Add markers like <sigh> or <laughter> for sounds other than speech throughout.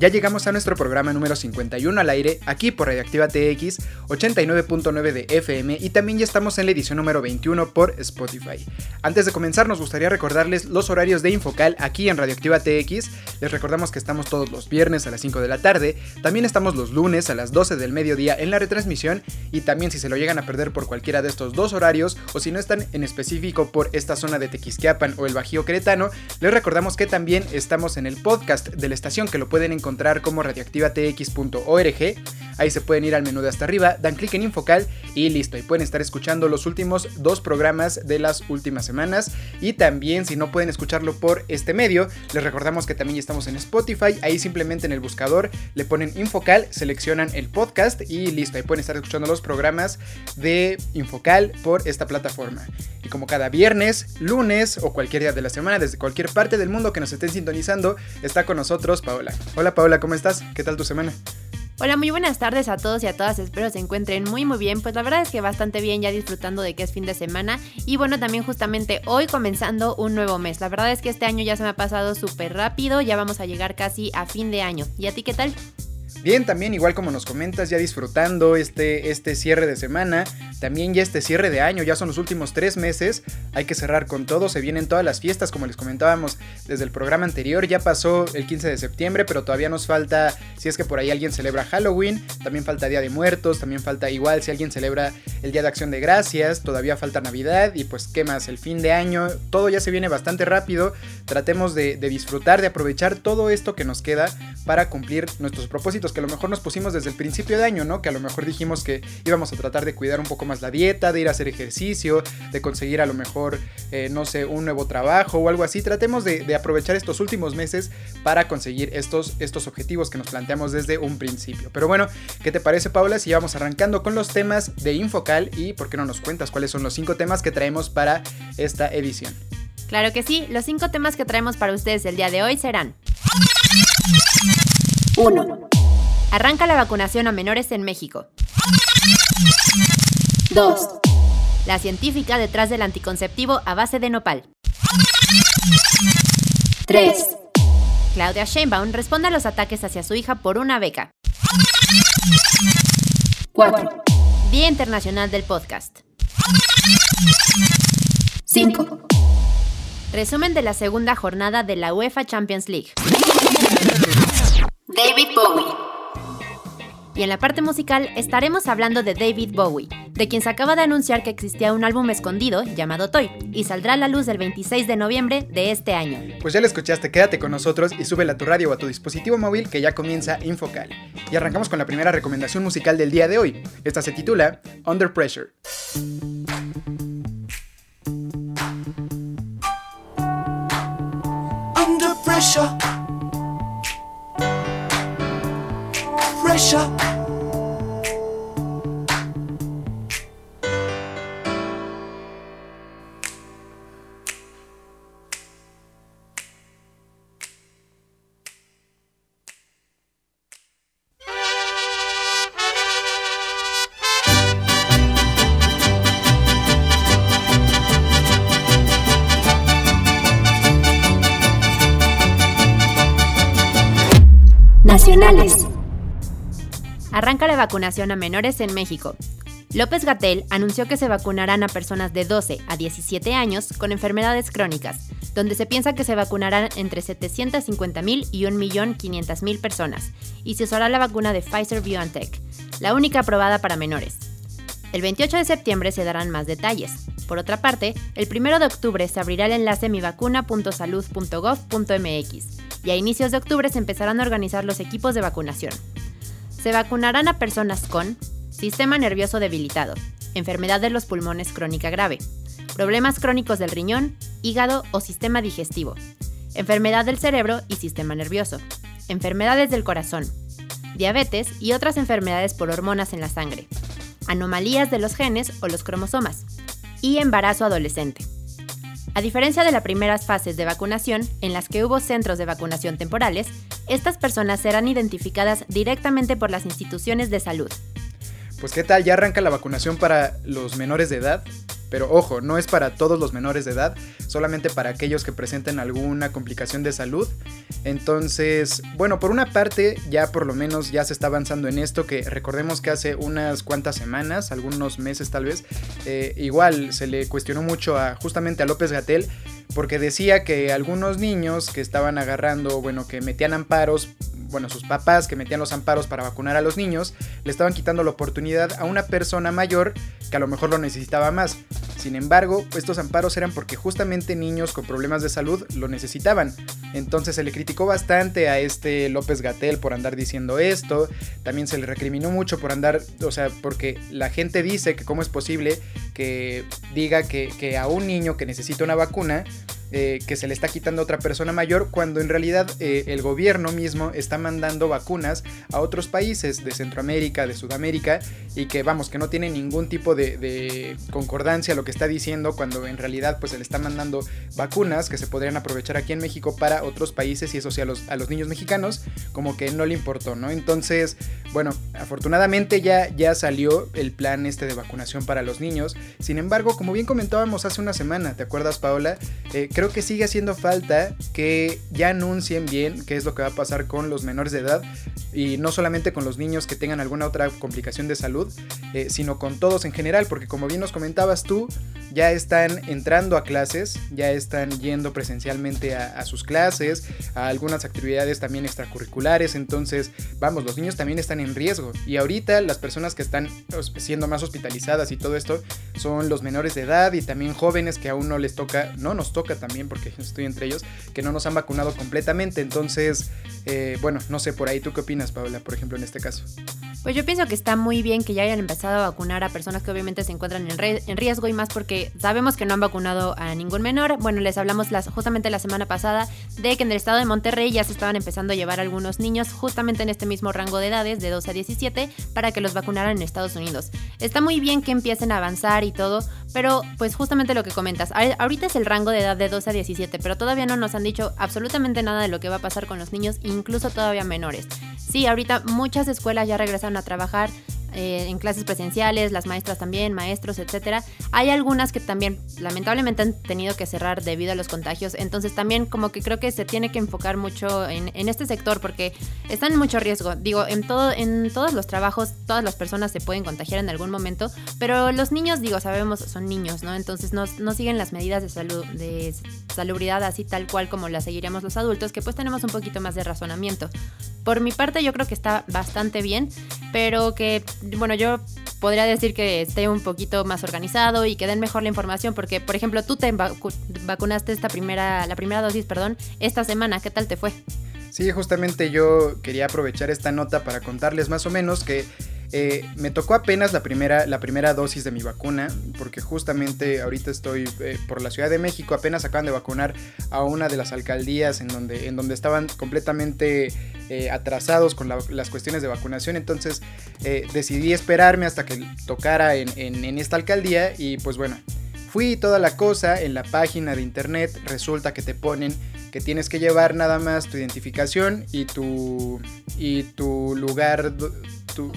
Ya llegamos a nuestro programa número 51 al aire, aquí por Radioactiva TX 89.9 de FM y también ya estamos en la edición número 21 por Spotify. Antes de comenzar nos gustaría recordarles los horarios de Infocal aquí en Radioactiva TX. Les recordamos que estamos todos los viernes a las 5 de la tarde, también estamos los lunes a las 12 del mediodía en la retransmisión y también si se lo llegan a perder por cualquiera de estos dos horarios o si no están en específico por esta zona de Tequisquiapan o el Bajío Cretano, les recordamos que también estamos en el podcast de la estación que lo pueden encontrar como radioactivatx.org. Ahí se pueden ir al menú de hasta arriba, dan clic en Infocal y listo. Y pueden estar escuchando los últimos dos programas de las últimas semanas. Y también, si no pueden escucharlo por este medio, les recordamos que también estamos en Spotify. Ahí simplemente en el buscador le ponen Infocal, seleccionan el podcast y listo. Ahí pueden estar escuchando los programas de Infocal por esta plataforma. Y como cada viernes, lunes o cualquier día de la semana, desde cualquier parte del mundo que nos estén sintonizando, está con nosotros Paola. Hola Paola, ¿cómo estás? ¿Qué tal tu semana? Hola, muy buenas tardes a todos y a todas, espero se encuentren muy muy bien, pues la verdad es que bastante bien ya disfrutando de que es fin de semana y bueno también justamente hoy comenzando un nuevo mes, la verdad es que este año ya se me ha pasado súper rápido, ya vamos a llegar casi a fin de año, ¿y a ti qué tal? Bien, también igual como nos comentas, ya disfrutando este, este cierre de semana, también ya este cierre de año, ya son los últimos tres meses, hay que cerrar con todo, se vienen todas las fiestas como les comentábamos desde el programa anterior, ya pasó el 15 de septiembre, pero todavía nos falta, si es que por ahí alguien celebra Halloween, también falta Día de Muertos, también falta igual si alguien celebra el Día de Acción de Gracias, todavía falta Navidad y pues qué más, el fin de año, todo ya se viene bastante rápido, tratemos de, de disfrutar, de aprovechar todo esto que nos queda para cumplir nuestros propósitos que a lo mejor nos pusimos desde el principio de año, ¿no? Que a lo mejor dijimos que íbamos a tratar de cuidar un poco más la dieta, de ir a hacer ejercicio, de conseguir a lo mejor, eh, no sé, un nuevo trabajo o algo así. Tratemos de, aprovechar estos últimos meses para conseguir estos, estos objetivos que nos planteamos desde un principio. Pero bueno, ¿qué te parece, Paula? Si vamos arrancando con los temas de Infocal y por qué no nos cuentas cuáles son los cinco temas que traemos para esta edición. Claro que sí, los cinco temas que traemos para ustedes el día de hoy serán 1. Arranca la vacunación a menores en México. 2. La científica detrás del anticonceptivo a base de nopal. 3. Claudia Sheinbaum responde a los ataques hacia su hija por una beca. 4. Día Internacional del Podcast. 5. Resumen de la segunda jornada de la UEFA Champions League. David Bowie. Y en la parte musical estaremos hablando de David Bowie, de quien se acaba de anunciar que existía un álbum escondido llamado Toy, y saldrá a la luz el 26 de noviembre de este año. Pues ya lo escuchaste, quédate con nosotros y súbela a tu radio o a tu dispositivo móvil que ya comienza Infocal. Y arrancamos con la primera recomendación musical del día de hoy. Esta se titula Under Pressure. Under pressure. Pressure. Vacunación a menores en México. López Gatel anunció que se vacunarán a personas de 12 a 17 años con enfermedades crónicas, donde se piensa que se vacunarán entre 750.000 y 1.500.000 personas, y se usará la vacuna de Pfizer BioNTech, la única aprobada para menores. El 28 de septiembre se darán más detalles. Por otra parte, el 1 de octubre se abrirá el enlace mivacuna.salud.gov.mx y a inicios de octubre se empezarán a organizar los equipos de vacunación. Se vacunarán a personas con sistema nervioso debilitado, enfermedad de los pulmones crónica grave, problemas crónicos del riñón, hígado o sistema digestivo, enfermedad del cerebro y sistema nervioso, enfermedades del corazón, diabetes y otras enfermedades por hormonas en la sangre, anomalías de los genes o los cromosomas, y embarazo adolescente. A diferencia de las primeras fases de vacunación, en las que hubo centros de vacunación temporales, estas personas serán identificadas directamente por las instituciones de salud. Pues qué tal, ya arranca la vacunación para los menores de edad. Pero ojo, no es para todos los menores de edad, solamente para aquellos que presenten alguna complicación de salud. Entonces, bueno, por una parte ya por lo menos ya se está avanzando en esto, que recordemos que hace unas cuantas semanas, algunos meses tal vez, eh, igual se le cuestionó mucho a justamente a López Gatel porque decía que algunos niños que estaban agarrando, bueno, que metían amparos bueno, sus papás que metían los amparos para vacunar a los niños, le estaban quitando la oportunidad a una persona mayor que a lo mejor lo necesitaba más. Sin embargo, estos amparos eran porque justamente niños con problemas de salud lo necesitaban. Entonces se le criticó bastante a este López Gatel por andar diciendo esto. También se le recriminó mucho por andar, o sea, porque la gente dice que cómo es posible que diga que, que a un niño que necesita una vacuna eh, que se le está quitando a otra persona mayor cuando en realidad eh, el gobierno mismo está mandando vacunas a otros países de Centroamérica, de Sudamérica y que vamos, que no tiene ningún tipo de, concordancia lo que está diciendo cuando en realidad pues se le está mandando vacunas que se podrían aprovechar aquí en México para otros países y eso sí a los, niños mexicanos como que no le importó, ¿no? Entonces, bueno, afortunadamente ya, ya salió el plan este de vacunación para los niños, sin embargo, como bien comentábamos hace una semana, ¿te acuerdas Paola? Eh, creo que sigue haciendo falta que ya anuncien bien qué es lo que va a pasar con los menores de edad y no solamente con los niños que tengan alguna otra complicación de salud, eh, sino con todos en general, porque como bien nos comentabas tú, ya están entrando a clases, ya están yendo presencialmente a, sus clases, a algunas actividades también extracurriculares, entonces vamos, los niños también están en riesgo. Y ahorita las personas que están siendo más hospitalizadas y todo esto son los menores de edad y también jóvenes que aún no les toca, no nos toca también porque <laughs> estoy entre ellos, que no nos han vacunado completamente, entonces, eh, bueno, no sé, por ahí tú qué opinas, Paula, por ejemplo, en este caso. Pues yo pienso que está muy bien que ya hayan empezado a vacunar a personas que obviamente se encuentran en, riesgo y más porque sabemos que no han vacunado a ningún menor. Bueno, les hablamos justamente la semana pasada de que en el estado de Monterrey ya se estaban empezando a llevar algunos niños justamente en este mismo rango de edades, de 12 a 17, para que los vacunaran en Estados Unidos. Está muy bien que empiecen a avanzar y todo, pero pues justamente lo que comentas, ahorita es el rango de edad de 12 a 17, pero todavía no nos han dicho absolutamente nada de lo que va a pasar con los niños, incluso todavía menores. Sí, ahorita muchas escuelas ya regresaron a trabajar eh, en clases presenciales, las maestras también, maestros, etcétera. Hay algunas que también lamentablemente han tenido que cerrar debido a los contagios. Entonces también como que creo que se tiene que enfocar mucho en, este sector porque están en mucho riesgo. Digo, en todo, en todos los trabajos, todas las personas se pueden contagiar en algún momento, pero los niños, digo, sabemos, son niños, ¿no? Entonces no, no siguen las medidas de salud, de salubridad así tal cual como las seguiríamos los adultos, que pues tenemos un poquito más de razonamiento. Por mi parte yo creo que está bastante bien, pero que bueno, yo podría decir que esté un poquito más organizado y que den mejor la información, porque, por ejemplo, tú te vacunaste esta primera, la primera dosis, perdón, esta semana, ¿qué tal te fue? Sí, justamente yo quería aprovechar esta nota para contarles más o menos que eh, me tocó apenas la primera, la primera dosis de mi vacuna, porque justamente ahorita estoy eh, por la Ciudad de México, apenas acaban de vacunar a una de las alcaldías en donde, en donde estaban completamente eh, atrasados con las cuestiones de vacunación, entonces decidí esperarme hasta que tocara en, en esta alcaldía y pues bueno, fui toda la cosa en la página de internet, resulta que te ponen que tienes que llevar nada más tu identificación y tu y tu lugar tu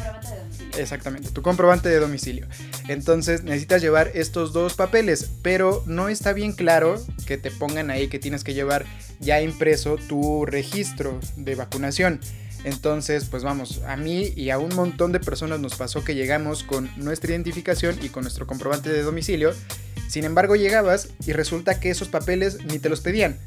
exactamente tu comprobante de domicilio entonces necesitas llevar estos dos papeles pero no está bien claro que te pongan ahí que tienes que llevar ya impreso tu registro de vacunación Entonces, pues vamos, a mí y a un montón de personas nos pasó que llegamos con nuestra identificación y con nuestro comprobante de domicilio. Sin embargo, llegabas y resulta que esos papeles ni te los pedían.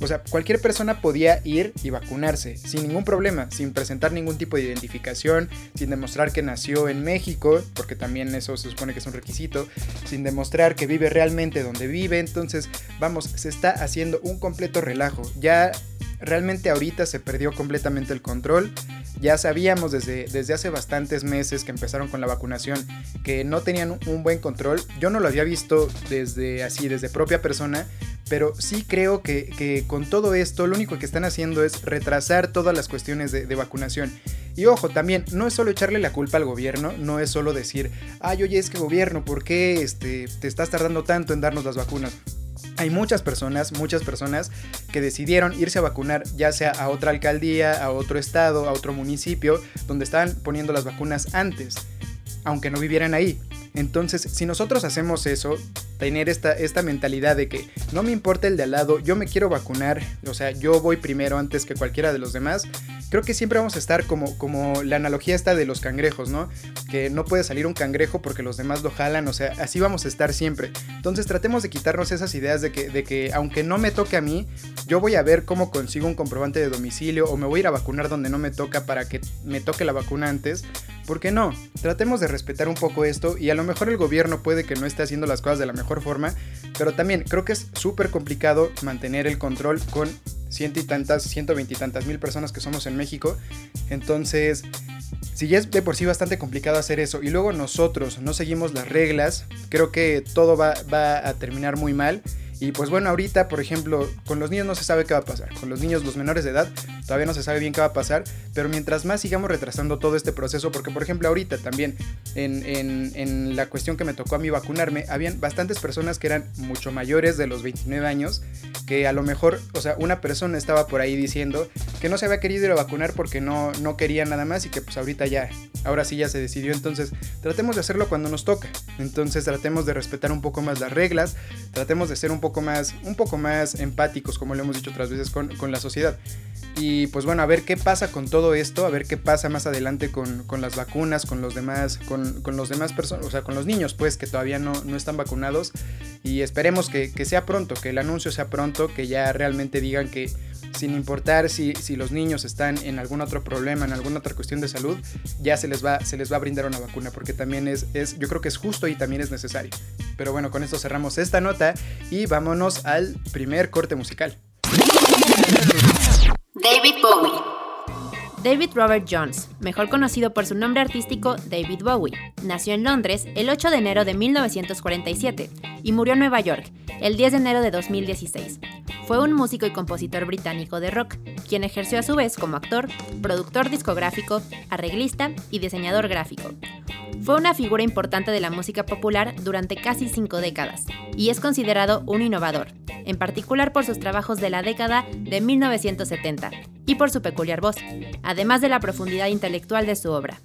O sea, cualquier persona podía ir y vacunarse sin ningún problema, sin presentar ningún tipo de identificación, sin demostrar que nació en México, porque también eso se supone que es un requisito, sin demostrar que vive realmente donde vive. Entonces, vamos, se está haciendo un completo relajo. Ya realmente ahorita se perdió completamente el control. Ya sabíamos desde, desde hace bastantes meses que empezaron con la vacunación que no tenían un buen control. Yo no lo había visto desde así, desde propia persona, pero sí creo que, con todo esto lo único que están haciendo es retrasar todas las cuestiones de, vacunación. Y ojo, también, no es solo echarle la culpa al gobierno, no es solo decir, ay, oye, es que gobierno, ¿por qué este, te estás tardando tanto en darnos las vacunas? Hay muchas personas, muchas personas que decidieron irse a vacunar ya sea a otra alcaldía, a otro estado, a otro municipio, donde estaban poniendo las vacunas antes, aunque no vivieran ahí. Entonces, si nosotros hacemos eso, tener esta, esta mentalidad de que no me importa el de al lado, yo me quiero vacunar, o sea, yo voy primero antes que cualquiera de los demás, creo que siempre vamos a estar como, como la analogía esta de los cangrejos, ¿no? Que no puede salir un cangrejo porque los demás lo jalan, o sea, así vamos a estar siempre. Entonces tratemos de quitarnos esas ideas de que, de que aunque no me toque a mí, yo voy a ver cómo consigo un comprobante de domicilio o me voy a ir a vacunar donde no me toca para que me toque la vacuna antes. ¿Por qué no? Tratemos de respetar un poco esto y a lo mejor el gobierno puede que no esté haciendo las cosas de la mejor forma, pero también creo que es súper complicado mantener el control con ciento y tantas, ciento veintitantas mil personas que somos en México. Entonces, si ya es de por sí bastante complicado hacer eso y luego nosotros no seguimos las reglas, creo que todo va, va a terminar muy mal. Y pues bueno, ahorita, por ejemplo, con los niños no se sabe qué va a pasar. Con los niños, los menores de edad, todavía no se sabe bien qué va a pasar. Pero mientras más sigamos retrasando todo este proceso, porque por ejemplo ahorita también en, en, la cuestión que me tocó a mí vacunarme, habían bastantes personas que eran mucho mayores de los 29 años, que a lo mejor, o sea, una persona estaba por ahí diciendo que no se había querido ir a vacunar porque no, no quería nada más y que pues ahorita ya, ahora sí ya se decidió. Entonces, tratemos de hacerlo cuando nos toca. Entonces, tratemos de respetar un poco más las reglas, tratemos de ser un poco un poco más empáticos, como lo hemos dicho otras veces, con, con la sociedad. Y pues bueno, a ver qué pasa con todo esto, a ver qué pasa más adelante con, con las vacunas, con los demás, con, con los demás personas, o sea, con los niños pues que todavía no, no están vacunados. Y esperemos que, que, sea pronto, que el anuncio sea pronto, que ya realmente digan que sin importar si, si, los niños están en algún otro problema, en alguna otra cuestión de salud, ya se les va, se les va a brindar una vacuna, porque también es, es, yo creo que es justo y también es necesario. Pero bueno, con esto cerramos esta nota y vámonos al primer corte musical. David Bowie. David Robert Jones, mejor conocido por su nombre artístico David Bowie, nació en Londres el 8 de enero de 1947 y murió en Nueva York el 10 de enero de 2016. Fue un músico y compositor británico de rock, quien ejerció a su vez como actor, productor discográfico, arreglista y diseñador gráfico. Fue una figura importante de la música popular durante casi cinco décadas y es considerado un innovador, en particular por sus trabajos de la década de 1970 y por su peculiar voz, además de la profundidad intelectual de su obra.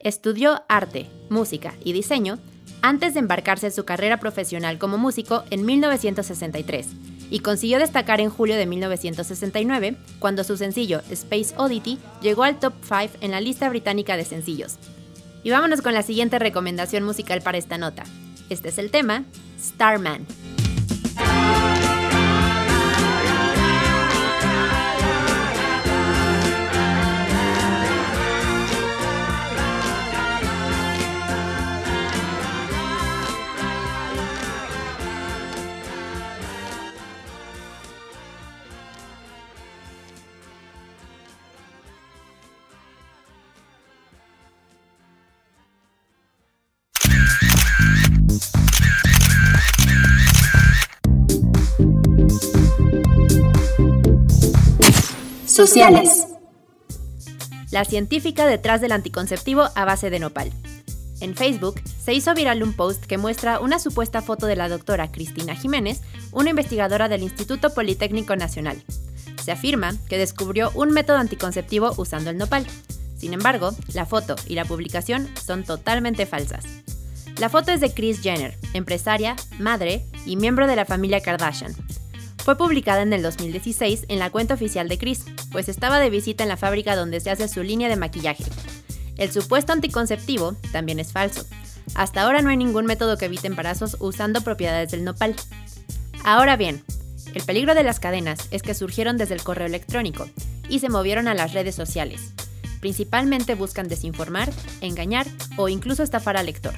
Estudió arte, música y diseño antes de embarcarse en su carrera profesional como músico en 1963 y consiguió destacar en julio de 1969 cuando su sencillo Space Oddity llegó al top 5 en la lista británica de sencillos. Y vámonos con la siguiente recomendación musical para esta nota. Este es el tema Starman. Sociales. La científica detrás del anticonceptivo a base de nopal. En Facebook se hizo viral un post que muestra una supuesta foto de la doctora Cristina Jiménez, una investigadora del Instituto Politécnico Nacional. Se afirma que descubrió un método anticonceptivo usando el nopal. Sin embargo, la foto y la publicación son totalmente falsas. La foto es de Kris Jenner, empresaria, madre y miembro de la familia Kardashian. Fue publicada en el 2016 en la cuenta oficial de Kris, pues estaba de visita en la fábrica donde se hace su línea de maquillaje. El supuesto anticonceptivo también es falso. Hasta ahora no hay ningún método que evite embarazos usando propiedades del nopal. Ahora bien, el peligro de las cadenas es que surgieron desde el correo electrónico y se movieron a las redes sociales. Principalmente buscan desinformar, engañar o incluso estafar al lector.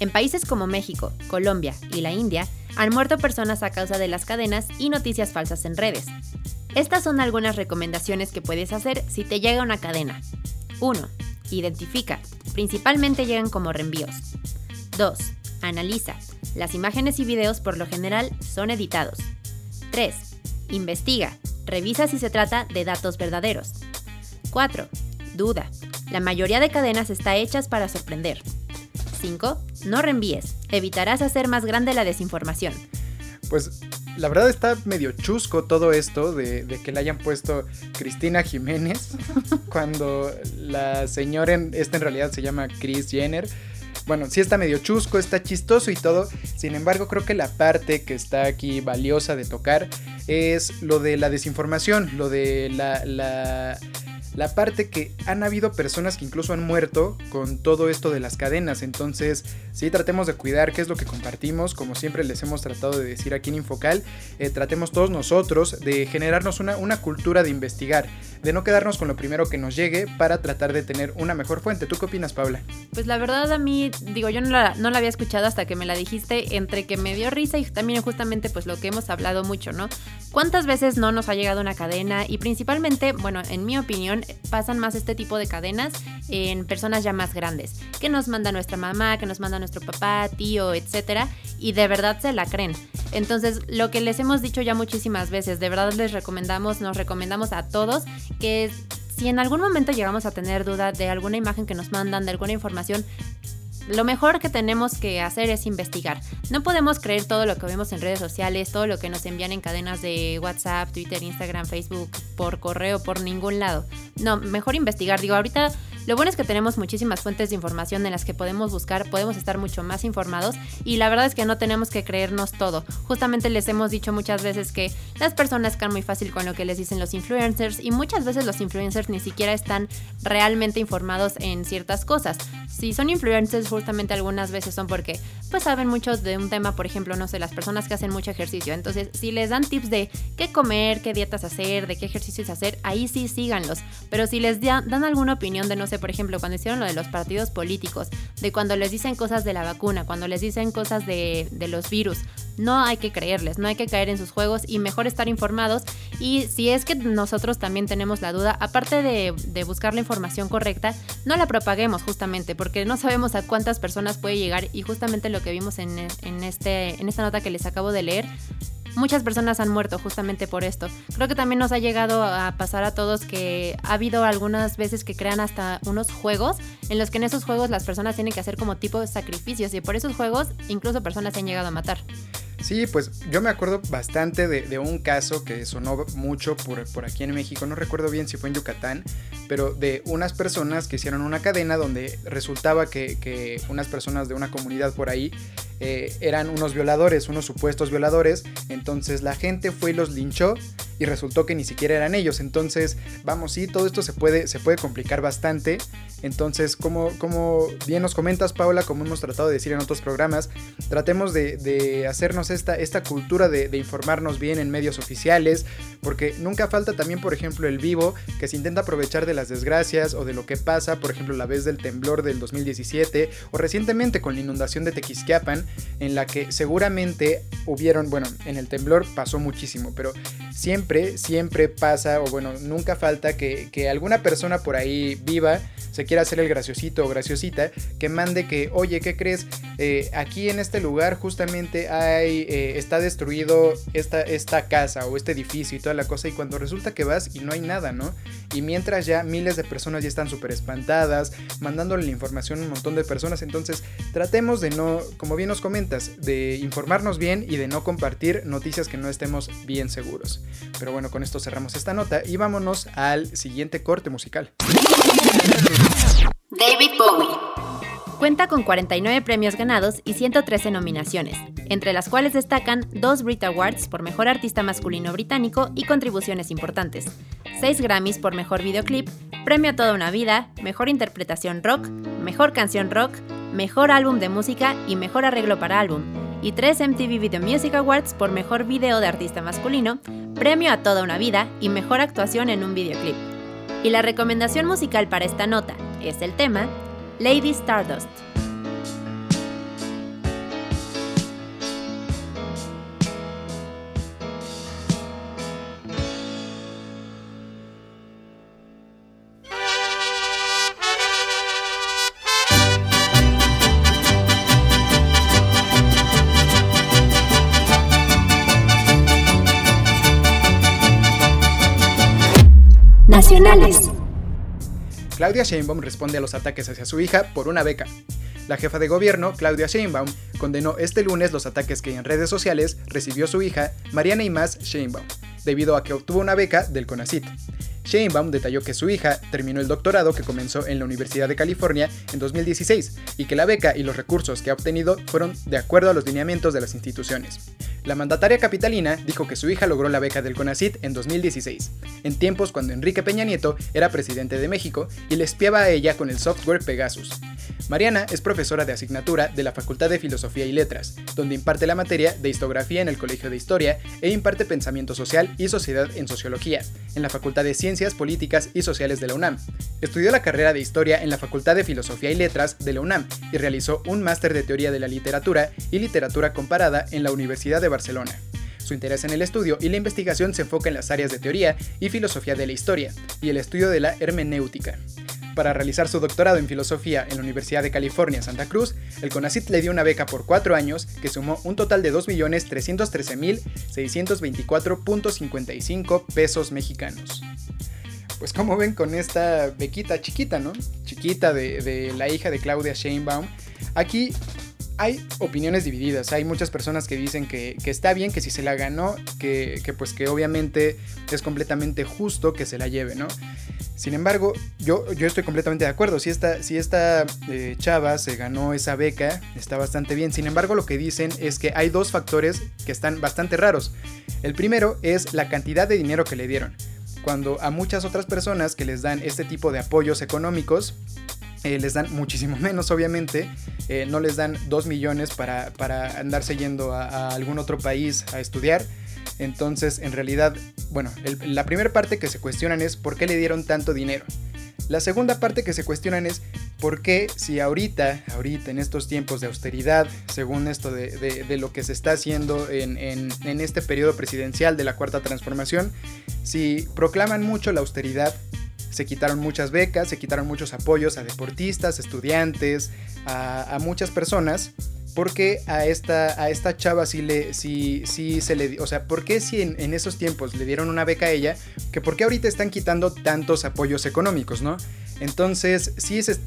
En países como México, Colombia y la India han muerto personas a causa de las cadenas y noticias falsas en redes. Estas son algunas recomendaciones que puedes hacer si te llega una cadena. 1. Identifica. Principalmente llegan como reenvíos. 2. Analiza. Las imágenes y videos por lo general son editados. 3. Investiga. Revisa si se trata de datos verdaderos. 4. Duda. La mayoría de cadenas está hechas para sorprender. 5. No reenvíes. Evitarás hacer más grande la desinformación. Pues la verdad está medio chusco todo esto de, que le hayan puesto Cristina Jiménez <laughs> cuando la señora, esta en realidad se llama Chris Jenner. Bueno, sí está medio chusco, está chistoso y todo. Sin embargo, creo que la parte que está aquí valiosa de tocar es lo de la desinformación, lo de la, la la parte que han habido personas que incluso han muerto con todo esto de las cadenas. Entonces, sí, tratemos de cuidar qué es lo que compartimos, como siempre les hemos tratado de decir aquí en Infocal, eh, tratemos todos nosotros de generarnos una, una cultura de investigar, de no quedarnos con lo primero que nos llegue para tratar de tener una mejor fuente. ¿Tú qué opinas, Paula? Pues la verdad a mí, digo, yo no la, no la había escuchado hasta que me la dijiste, entre que me dio risa y también justamente pues lo que hemos hablado mucho, ¿no? ¿Cuántas veces no nos ha llegado una cadena? Y principalmente, bueno, en mi opinión, pasan más este tipo de cadenas en personas ya más grandes, que nos manda nuestra mamá, que nos manda nuestro papá, tío, etcétera, y de verdad se la creen. Entonces, lo que les hemos dicho ya muchísimas veces, de verdad les recomendamos, nos recomendamos a todos que si en algún momento llegamos a tener duda de alguna imagen que nos mandan, de alguna información, lo mejor que tenemos que hacer es investigar. No podemos creer todo lo que vemos en redes sociales, todo lo que nos envían en cadenas de WhatsApp, Twitter, Instagram, Facebook, por correo, por ningún lado. No, mejor investigar. Digo, ahorita lo bueno es que tenemos muchísimas fuentes de información en las que podemos buscar, podemos estar mucho más informados y la verdad es que no tenemos que creernos todo. Justamente les hemos dicho muchas veces que las personas caen muy fácil con lo que les dicen los influencers y muchas veces los influencers ni siquiera están realmente informados en ciertas cosas. Si son influencers justamente algunas veces son porque pues saben mucho de un tema, por ejemplo, no sé, las personas que hacen mucho ejercicio. Entonces, si les dan tips de qué comer, qué dietas hacer, de qué ejercicios hacer, ahí sí síganlos. Pero si les dan alguna opinión de no sé por ejemplo, cuando hicieron lo de los partidos políticos, de cuando les dicen cosas de la vacuna, cuando les dicen cosas de, los virus, no hay que creerles, no hay que caer en sus juegos y mejor estar informados. Y si es que nosotros también tenemos la duda, aparte de, buscar la información correcta, no la propaguemos justamente, porque no sabemos a cuántas personas puede llegar y justamente lo que vimos en, en, este, en esta nota que les acabo de leer, muchas personas han muerto justamente por esto. Creo que también nos ha llegado a pasar a todos que ha habido algunas veces que crean hasta unos juegos en los que en esos juegos las personas tienen que hacer como tipo de sacrificios y por esos juegos incluso personas se han llegado a matar. Sí, pues yo me acuerdo bastante de, un caso que sonó mucho por, por, aquí en México, no recuerdo bien si fue en Yucatán, pero de unas personas que hicieron una cadena donde resultaba que, que unas personas de una comunidad por ahí eh, eran unos violadores, unos supuestos violadores, entonces la gente fue y los linchó y resultó que ni siquiera eran ellos, entonces vamos, sí, todo esto se puede, se puede complicar bastante, entonces como, como bien nos comentas Paula, como hemos tratado de decir en otros programas, tratemos de, hacernos esta, esta cultura de, de, informarnos bien en medios oficiales, porque nunca falta también, por ejemplo, el vivo, que se intenta aprovechar de las desgracias o de lo que pasa, por ejemplo, la vez del temblor del 2017 o recientemente con la inundación de Tequisquiapan, en la que seguramente hubieron, bueno, en el temblor pasó muchísimo, pero siempre, siempre pasa, o bueno, nunca falta que, que alguna persona por ahí viva se quiera hacer el graciosito o graciosita, que mande que, oye, ¿qué crees? Eh, aquí en este lugar justamente hay, eh, está destruido esta, esta casa o este edificio y toda la cosa, y cuando resulta que vas y no hay nada, ¿no? Y mientras ya miles de personas ya están súper espantadas, mandándole la información a un montón de personas, entonces tratemos de no, como bien comentas, de informarnos bien y de no compartir noticias que no estemos bien seguros. Pero bueno, con esto cerramos esta nota y vámonos al siguiente corte musical. David Bowie. Cuenta con 49 premios ganados y 113 nominaciones, entre las cuales destacan dos Brit Awards por Mejor Artista Masculino Británico y contribuciones importantes, 6 Grammys por Mejor Videoclip, Premio a Toda una Vida, Mejor Interpretación Rock, Mejor Canción Rock, Mejor Álbum de Música y Mejor Arreglo para Álbum, y 3 MTV Video Music Awards por Mejor Video de Artista Masculino, Premio a Toda una Vida y Mejor Actuación en un Videoclip. Y la recomendación musical para esta nota es el tema Lady Stardust. Nacionales. Claudia Sheinbaum responde a los ataques hacia su hija por una beca. La jefa de gobierno, Claudia Sheinbaum, condenó este lunes los ataques que en redes sociales recibió su hija, Mariana Imaz Sheinbaum, debido a que obtuvo una beca del CONACIT. Sheinbaum detalló que su hija terminó el doctorado que comenzó en la Universidad de California en 2016 y que la beca y los recursos que ha obtenido fueron de acuerdo a los lineamientos de las instituciones. La mandataria capitalina dijo que su hija logró la beca del CONACIT en 2016, en tiempos cuando Enrique Peña Nieto era presidente de México y le espiaba a ella con el software Pegasus. Mariana es profesora de asignatura de la Facultad de Filosofía y Letras, donde imparte la materia de Histografía en el Colegio de Historia e imparte Pensamiento Social y Sociedad en Sociología, en la Facultad de Ciencias Políticas y Sociales de la UNAM. Estudió la carrera de Historia en la Facultad de Filosofía y Letras de la UNAM y realizó un máster de Teoría de la Literatura y Literatura Comparada en la Universidad de Barcelona. Su interés en el estudio y la investigación se enfoca en las áreas de teoría y filosofía de la historia y el estudio de la hermenéutica. Para realizar su doctorado en filosofía en la Universidad de California, Santa Cruz, el CONACYT le dio una beca por cuatro años que sumó un total de 2.313.624.55 pesos mexicanos. Pues como ven con esta bequita chiquita, ¿no? Chiquita de, de la hija de Claudia Sheinbaum, aquí hay opiniones divididas. Hay muchas personas que dicen que, que está bien, que si se la ganó, que, que, pues que obviamente es completamente justo que se la lleve, ¿no? Sin embargo, yo, yo estoy completamente de acuerdo. Si esta, si esta eh, chava se ganó esa beca, está bastante bien. Sin embargo, lo que dicen es que hay dos factores que están bastante raros. El primero es la cantidad de dinero que le dieron. Cuando a muchas otras personas que les dan este tipo de apoyos económicos, eh, les dan muchísimo <laughs> menos, obviamente. Eh, no les dan 2 millones para, para andarse yendo a, a, algún otro país a estudiar. Entonces, en realidad, bueno, la primera parte que se cuestionan es por qué le dieron tanto dinero. La segunda parte que se cuestionan es por qué si ahorita, ahorita en estos tiempos de austeridad, según esto de, de, lo que se está haciendo en, en, este periodo presidencial de la cuarta transformación, si proclaman mucho la austeridad, se quitaron muchas becas, se quitaron muchos apoyos a deportistas, estudiantes, a muchas personas. Porque a esta, a esta chava sí, le, sí, sí se le... O sea, ¿por qué si en, esos tiempos le dieron una beca a ella? Que por qué ahorita están quitando tantos apoyos económicos, ¿no? Entonces, sí, se,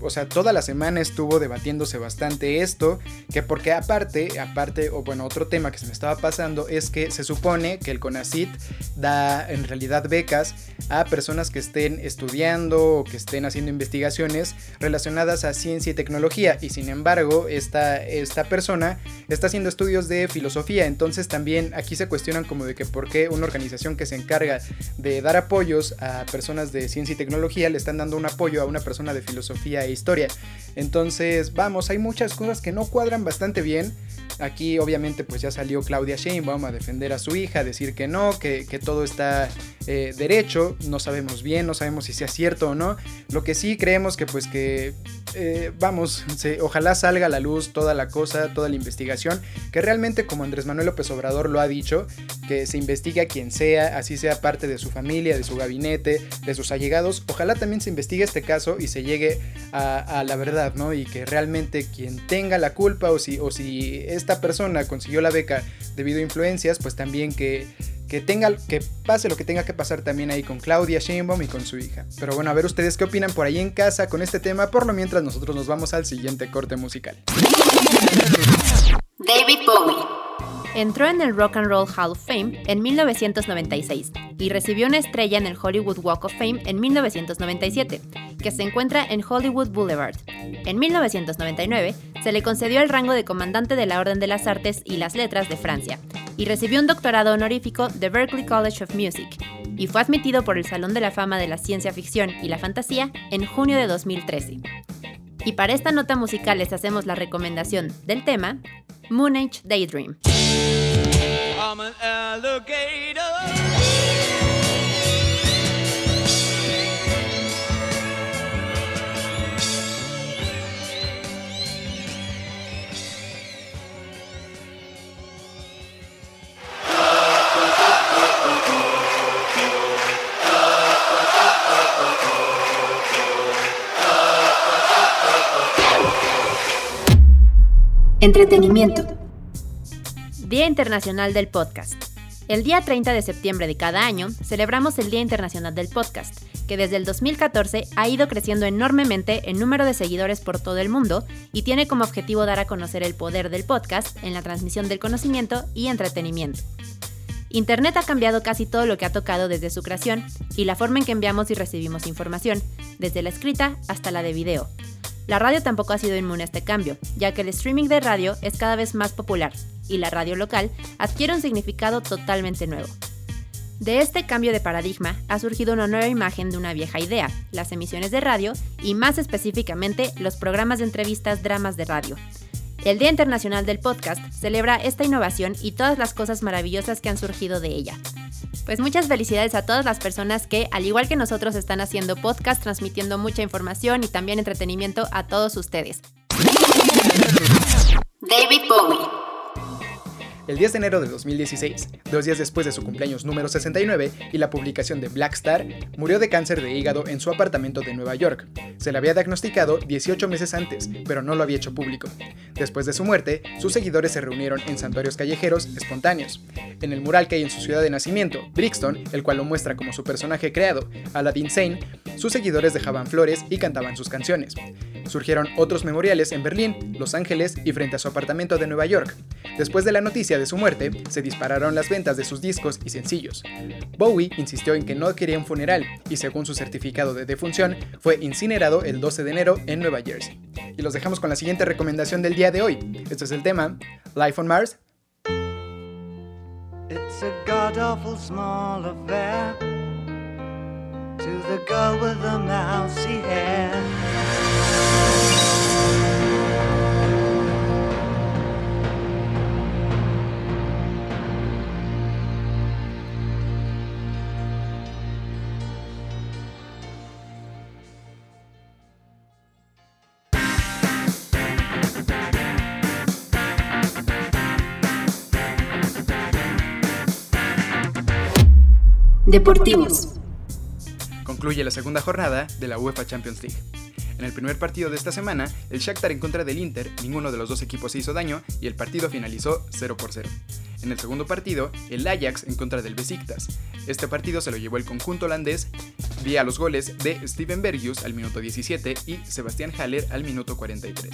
o sea, toda la semana estuvo debatiéndose bastante esto, que porque aparte, aparte, o bueno, otro tema que se me estaba pasando es que se supone que el CONACIT da en realidad becas a personas que estén estudiando o que estén haciendo investigaciones relacionadas a ciencia y tecnología, y sin embargo, esta, esta persona está haciendo estudios de filosofía, entonces también aquí se cuestionan como de que por qué una organización que se encarga de dar apoyos a personas de ciencia y tecnología le están dando un apoyo a una persona de filosofía e historia. Entonces, vamos, hay muchas cosas que no cuadran bastante bien. Aquí obviamente pues ya salió Claudia Sheinbaum a defender a su hija, a decir que no, que, que todo está eh, derecho, no sabemos bien, no sabemos si sea cierto o no. Lo que sí creemos que pues que eh, vamos, se, ojalá salga a la luz toda la cosa, toda la investigación, que realmente como Andrés Manuel López Obrador lo ha dicho, que se investigue a quien sea, así sea parte de su familia, de su gabinete, de sus allegados, ojalá también se investigue este caso y se llegue a, la verdad, ¿no? Y que realmente quien tenga la culpa o si, o si esta persona consiguió la beca debido a influencias, pues también que que tenga que pase lo que tenga que pasar también ahí con Claudia Sheinbaum y con su hija. Pero bueno, a ver ustedes qué opinan por ahí en casa con este tema, por lo mientras nosotros nos vamos al siguiente corte musical. David Bowie entró en el Rock and Roll Hall of Fame en 1996 y recibió una estrella en el Hollywood Walk of Fame en 1997, que se encuentra en Hollywood Boulevard. En 1999 se le concedió el rango de comandante de la Orden de las Artes y las Letras de Francia, y recibió un doctorado honorífico de Berklee College of Music, y fue admitido por el Salón de la Fama de la Ciencia Ficción y la Fantasía en junio de 2013. Y para esta nota musical les hacemos la recomendación del tema Moon Age Daydream. Entretenimiento. Día Internacional del Podcast. El día 30 de septiembre de cada año celebramos el Día Internacional del Podcast, que desde el 2014 ha ido creciendo enormemente en número de seguidores por todo el mundo y tiene como objetivo dar a conocer el poder del podcast en la transmisión del conocimiento y entretenimiento. Internet ha cambiado casi todo lo que ha tocado desde su creación y la forma en que enviamos y recibimos información, desde la escrita hasta la de video, la radio tampoco ha sido inmune a este cambio, ya que el streaming de radio es cada vez más popular y la radio local adquiere un significado totalmente nuevo. De este cambio de paradigma ha surgido una nueva imagen de una vieja idea, las emisiones de radio y más específicamente los programas de entrevistas dramas de radio. El Día Internacional del Podcast celebra esta innovación y todas las cosas maravillosas que han surgido de ella. Pues muchas felicidades a todas las personas que, al igual que nosotros, están haciendo podcast, transmitiendo mucha información y también entretenimiento a todos ustedes. David Bowie el 10 de enero de 2016, dos días después de su cumpleaños número 69 y la publicación de Black Star, murió de cáncer de hígado en su apartamento de Nueva York. Se le había diagnosticado 18 meses antes, pero no lo había hecho público. Después de su muerte, sus seguidores se reunieron en santuarios callejeros espontáneos. En el mural que hay en su ciudad de nacimiento, Brixton, el cual lo muestra como su personaje creado, Aladdin Sane, sus seguidores dejaban flores y cantaban sus canciones. Surgieron otros memoriales en Berlín, Los Ángeles y frente a su apartamento de Nueva York. Después de la noticia de su muerte, se dispararon las ventas de sus discos y sencillos. Bowie insistió en que no quería un funeral y según su certificado de defunción, fue incinerado el 12 de enero en Nueva Jersey. Y los dejamos con la siguiente recomendación del día de hoy. Este es el tema Life on Mars. Deportivos. Concluye la segunda jornada de la UEFA Champions League. En el primer partido de esta semana, el Shakhtar en contra del Inter, ninguno de los dos equipos se hizo daño y el partido finalizó 0 por 0. En el segundo partido, el Ajax en contra del Besiktas. Este partido se lo llevó el conjunto holandés vía los goles de Steven Bergius al minuto 17 y Sebastián Haller al minuto 43.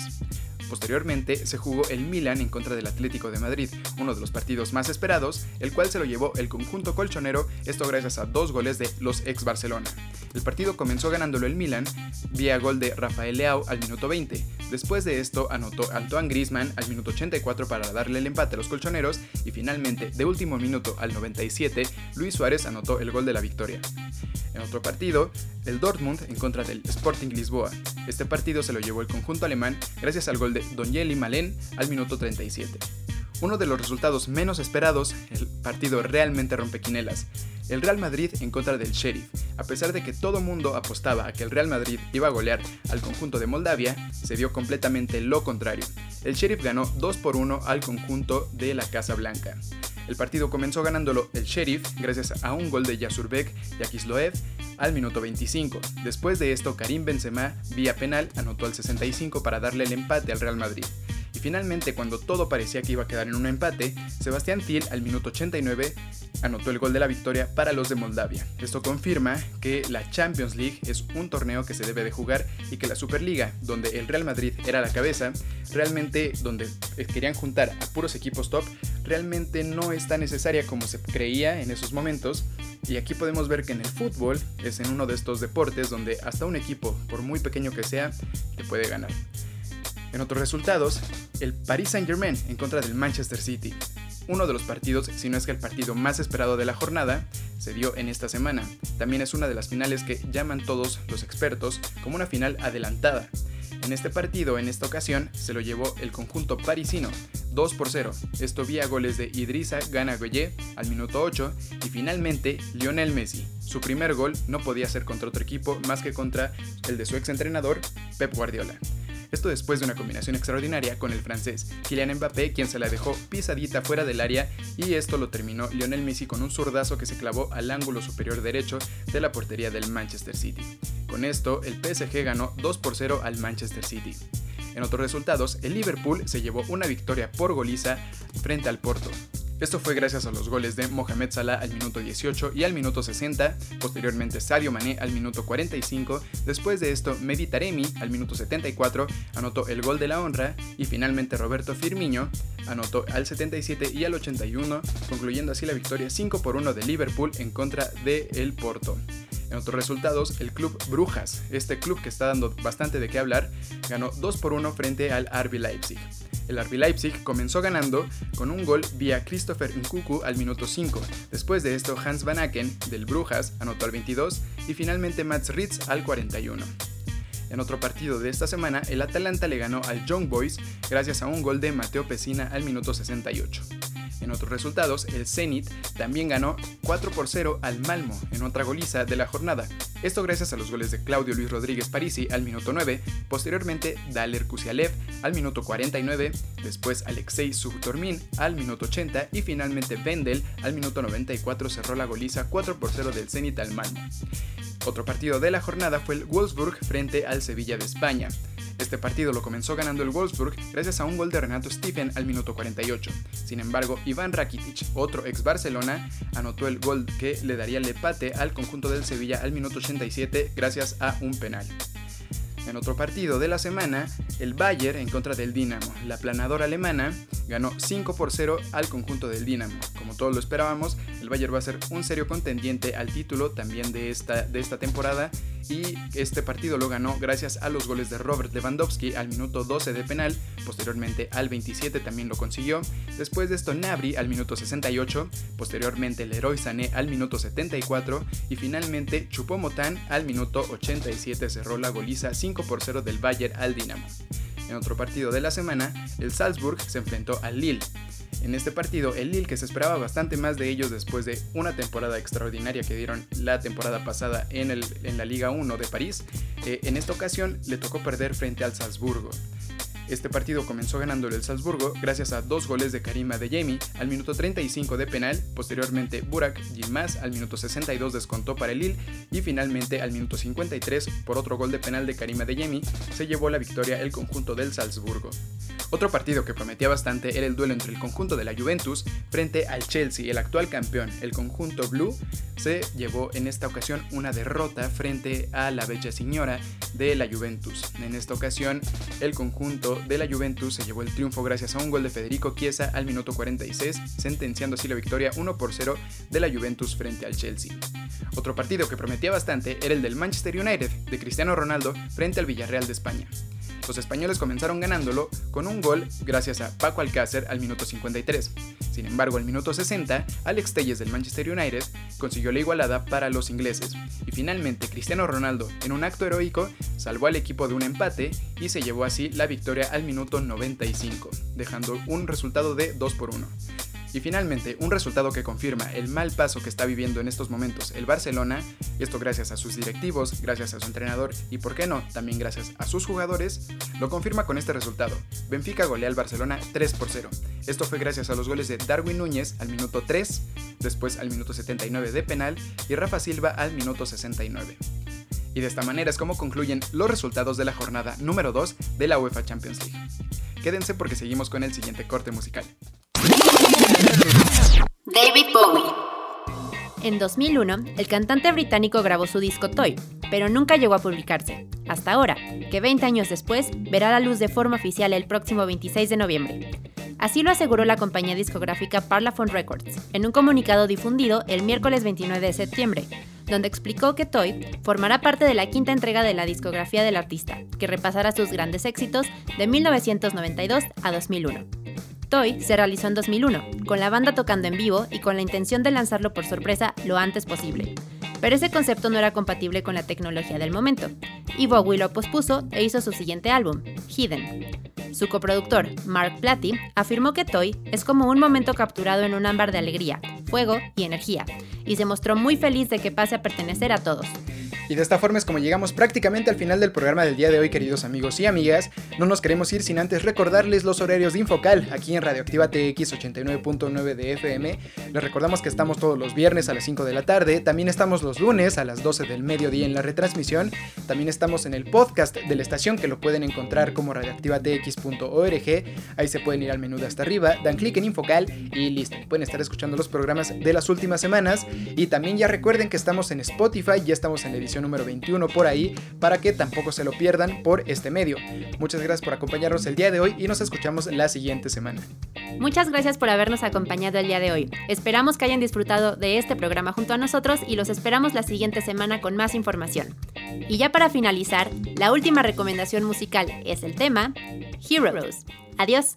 Posteriormente se jugó el Milan en contra del Atlético de Madrid, uno de los partidos más esperados, el cual se lo llevó el conjunto colchonero, esto gracias a dos goles de los ex Barcelona. El partido comenzó ganándolo el Milan vía gol de Rafael Leao al minuto 20. Después de esto anotó Antoine Griezmann al minuto 84 para darle el empate a los colchoneros y finalmente de último minuto al 97 Luis Suárez anotó el gol de la victoria. En otro partido, el Dortmund en contra del Sporting Lisboa. Este partido se lo llevó el conjunto alemán gracias al gol de Donjeli Malen al minuto 37. Uno de los resultados menos esperados, el partido realmente rompequinelas. El Real Madrid en contra del Sheriff. A pesar de que todo mundo apostaba a que el Real Madrid iba a golear al conjunto de Moldavia, se dio completamente lo contrario. El Sheriff ganó 2 por 1 al conjunto de la Casa Blanca. El partido comenzó ganándolo el Sheriff gracias a un gol de Yasurbek Yakisloev al minuto 25. Después de esto, Karim Benzema, vía penal, anotó al 65 para darle el empate al Real Madrid. Y finalmente, cuando todo parecía que iba a quedar en un empate, Sebastián Thiel al minuto 89 anotó el gol de la victoria para los de Moldavia. Esto confirma que la Champions League es un torneo que se debe de jugar y que la Superliga, donde el Real Madrid era la cabeza, realmente donde querían juntar a puros equipos top, realmente no es tan necesaria como se creía en esos momentos. Y aquí podemos ver que en el fútbol es en uno de estos deportes donde hasta un equipo, por muy pequeño que sea, te puede ganar. En otros resultados, el Paris Saint Germain en contra del Manchester City. Uno de los partidos, si no es que el partido más esperado de la jornada, se dio en esta semana. También es una de las finales que llaman todos los expertos como una final adelantada. En este partido, en esta ocasión, se lo llevó el conjunto parisino, 2 por 0. Esto vía goles de Idrissa Gana Goye al minuto 8 y finalmente Lionel Messi. Su primer gol no podía ser contra otro equipo más que contra el de su ex entrenador, Pep Guardiola. Esto después de una combinación extraordinaria con el francés Kylian Mbappé, quien se la dejó pisadita fuera del área y esto lo terminó Lionel Messi con un zurdazo que se clavó al ángulo superior derecho de la portería del Manchester City. Con esto, el PSG ganó 2 por 0 al Manchester City. En otros resultados, el Liverpool se llevó una victoria por goliza frente al Porto. Esto fue gracias a los goles de Mohamed Salah al minuto 18 y al minuto 60, posteriormente Sadio Mané al minuto 45, después de esto Mehdi Taremi al minuto 74 anotó el gol de la honra y finalmente Roberto Firmino anotó al 77 y al 81, concluyendo así la victoria 5 por 1 de Liverpool en contra de el Porto. En otros resultados, el club Brujas, este club que está dando bastante de qué hablar, ganó 2 por 1 frente al RB Leipzig. El RB Leipzig comenzó ganando con un gol vía Christopher Nkuku al minuto 5. Después de esto, Hans Van Aken del Brujas anotó al 22 y finalmente Mats Ritz al 41. En otro partido de esta semana, el Atalanta le ganó al Young Boys gracias a un gol de Mateo Pesina al minuto 68. En otros resultados, el Zenit también ganó 4 por 0 al Malmo en otra goliza de la jornada. Esto gracias a los goles de Claudio Luis Rodríguez Parisi al minuto 9, posteriormente Daler Kusialev al minuto 49, después Alexei Subtormin al minuto 80 y finalmente Vendel al minuto 94 cerró la goliza 4 por 0 del Zenit al Malmo. Otro partido de la jornada fue el Wolfsburg frente al Sevilla de España. Este partido lo comenzó ganando el Wolfsburg gracias a un gol de Renato Stephen al minuto 48. Sin embargo, Iván Rakitic, otro ex Barcelona, anotó el gol que le daría el empate al conjunto del Sevilla al minuto 87 gracias a un penal. En otro partido de la semana, el Bayern en contra del Dinamo. La planadora alemana ganó 5 por 0 al conjunto del Dinamo. Como todos lo esperábamos, el Bayern va a ser un serio contendiente al título también de esta, de esta temporada y este partido lo ganó gracias a los goles de Robert Lewandowski al minuto 12 de penal, posteriormente al 27 también lo consiguió, después de esto Nabri al minuto 68, posteriormente Leroy Sané al minuto 74 y finalmente Chupomotán al minuto 87 cerró la goliza 5 por 0 del Bayern al Dinamo. En otro partido de la semana, el Salzburg se enfrentó al Lille. En este partido, el Lille, que se esperaba bastante más de ellos después de una temporada extraordinaria que dieron la temporada pasada en, el, en la Liga 1 de París, eh, en esta ocasión le tocó perder frente al Salzburgo. Este partido comenzó ganándolo el Salzburgo gracias a dos goles de Karima de Jamie al minuto 35 de penal, posteriormente Burak Yilmaz al minuto 62 descontó para el Lille y finalmente al minuto 53 por otro gol de penal de Karima de Jamie se llevó la victoria el conjunto del Salzburgo. Otro partido que prometía bastante era el duelo entre el conjunto de la Juventus frente al Chelsea, el actual campeón. El conjunto blue se llevó en esta ocasión una derrota frente a la bella señora de la Juventus. En esta ocasión, el conjunto de la Juventus se llevó el triunfo gracias a un gol de Federico Chiesa al minuto 46, sentenciando así la victoria 1 por 0 de la Juventus frente al Chelsea. Otro partido que prometía bastante era el del Manchester United de Cristiano Ronaldo frente al Villarreal de España. Los españoles comenzaron ganándolo con un gol gracias a Paco Alcácer al minuto 53. Sin embargo, al minuto 60, Alex Telles del Manchester United consiguió la igualada para los ingleses. Y finalmente, Cristiano Ronaldo, en un acto heroico, salvó al equipo de un empate y se llevó así la victoria al minuto 95, dejando un resultado de 2 por 1. Y finalmente, un resultado que confirma el mal paso que está viviendo en estos momentos el Barcelona, esto gracias a sus directivos, gracias a su entrenador y, por qué no, también gracias a sus jugadores, lo confirma con este resultado. Benfica golea al Barcelona 3 por 0. Esto fue gracias a los goles de Darwin Núñez al minuto 3, después al minuto 79 de penal y Rafa Silva al minuto 69. Y de esta manera es como concluyen los resultados de la jornada número 2 de la UEFA Champions League. Quédense porque seguimos con el siguiente corte musical. David Bowie. En 2001, el cantante británico grabó su disco Toy, pero nunca llegó a publicarse, hasta ahora, que 20 años después verá la luz de forma oficial el próximo 26 de noviembre. Así lo aseguró la compañía discográfica Parlophone Records en un comunicado difundido el miércoles 29 de septiembre, donde explicó que Toy formará parte de la quinta entrega de la discografía del artista, que repasará sus grandes éxitos de 1992 a 2001. Toy se realizó en 2001, con la banda tocando en vivo y con la intención de lanzarlo por sorpresa lo antes posible. Pero ese concepto no era compatible con la tecnología del momento, y Bowie lo pospuso e hizo su siguiente álbum, Hidden. Su coproductor, Mark Platy, afirmó que Toy es como un momento capturado en un ámbar de alegría, fuego y energía, y se mostró muy feliz de que pase a pertenecer a todos. Y de esta forma es como llegamos prácticamente al final del programa del día de hoy, queridos amigos y amigas. No nos queremos ir sin antes recordarles los horarios de Infocal aquí en Radioactiva TX 89.9 de FM. Les recordamos que estamos todos los viernes a las 5 de la tarde, también estamos los lunes a las 12 del mediodía en la retransmisión, también estamos en el podcast de la estación que lo pueden encontrar como radioactivatx.org. Ahí se pueden ir al menú de hasta arriba, dan clic en Infocal y listo. Pueden estar escuchando los programas de las últimas semanas y también ya recuerden que estamos en Spotify, ya estamos en la edición número 21 por ahí, para que tampoco se lo pierdan por este medio. Muchas gracias por acompañarnos el día de hoy y nos escuchamos la siguiente semana. Muchas gracias por habernos acompañado el día de hoy. Esperamos que hayan disfrutado de este programa junto a nosotros y los la siguiente semana con más información. Y ya para finalizar, la última recomendación musical es el tema Heroes. Adiós.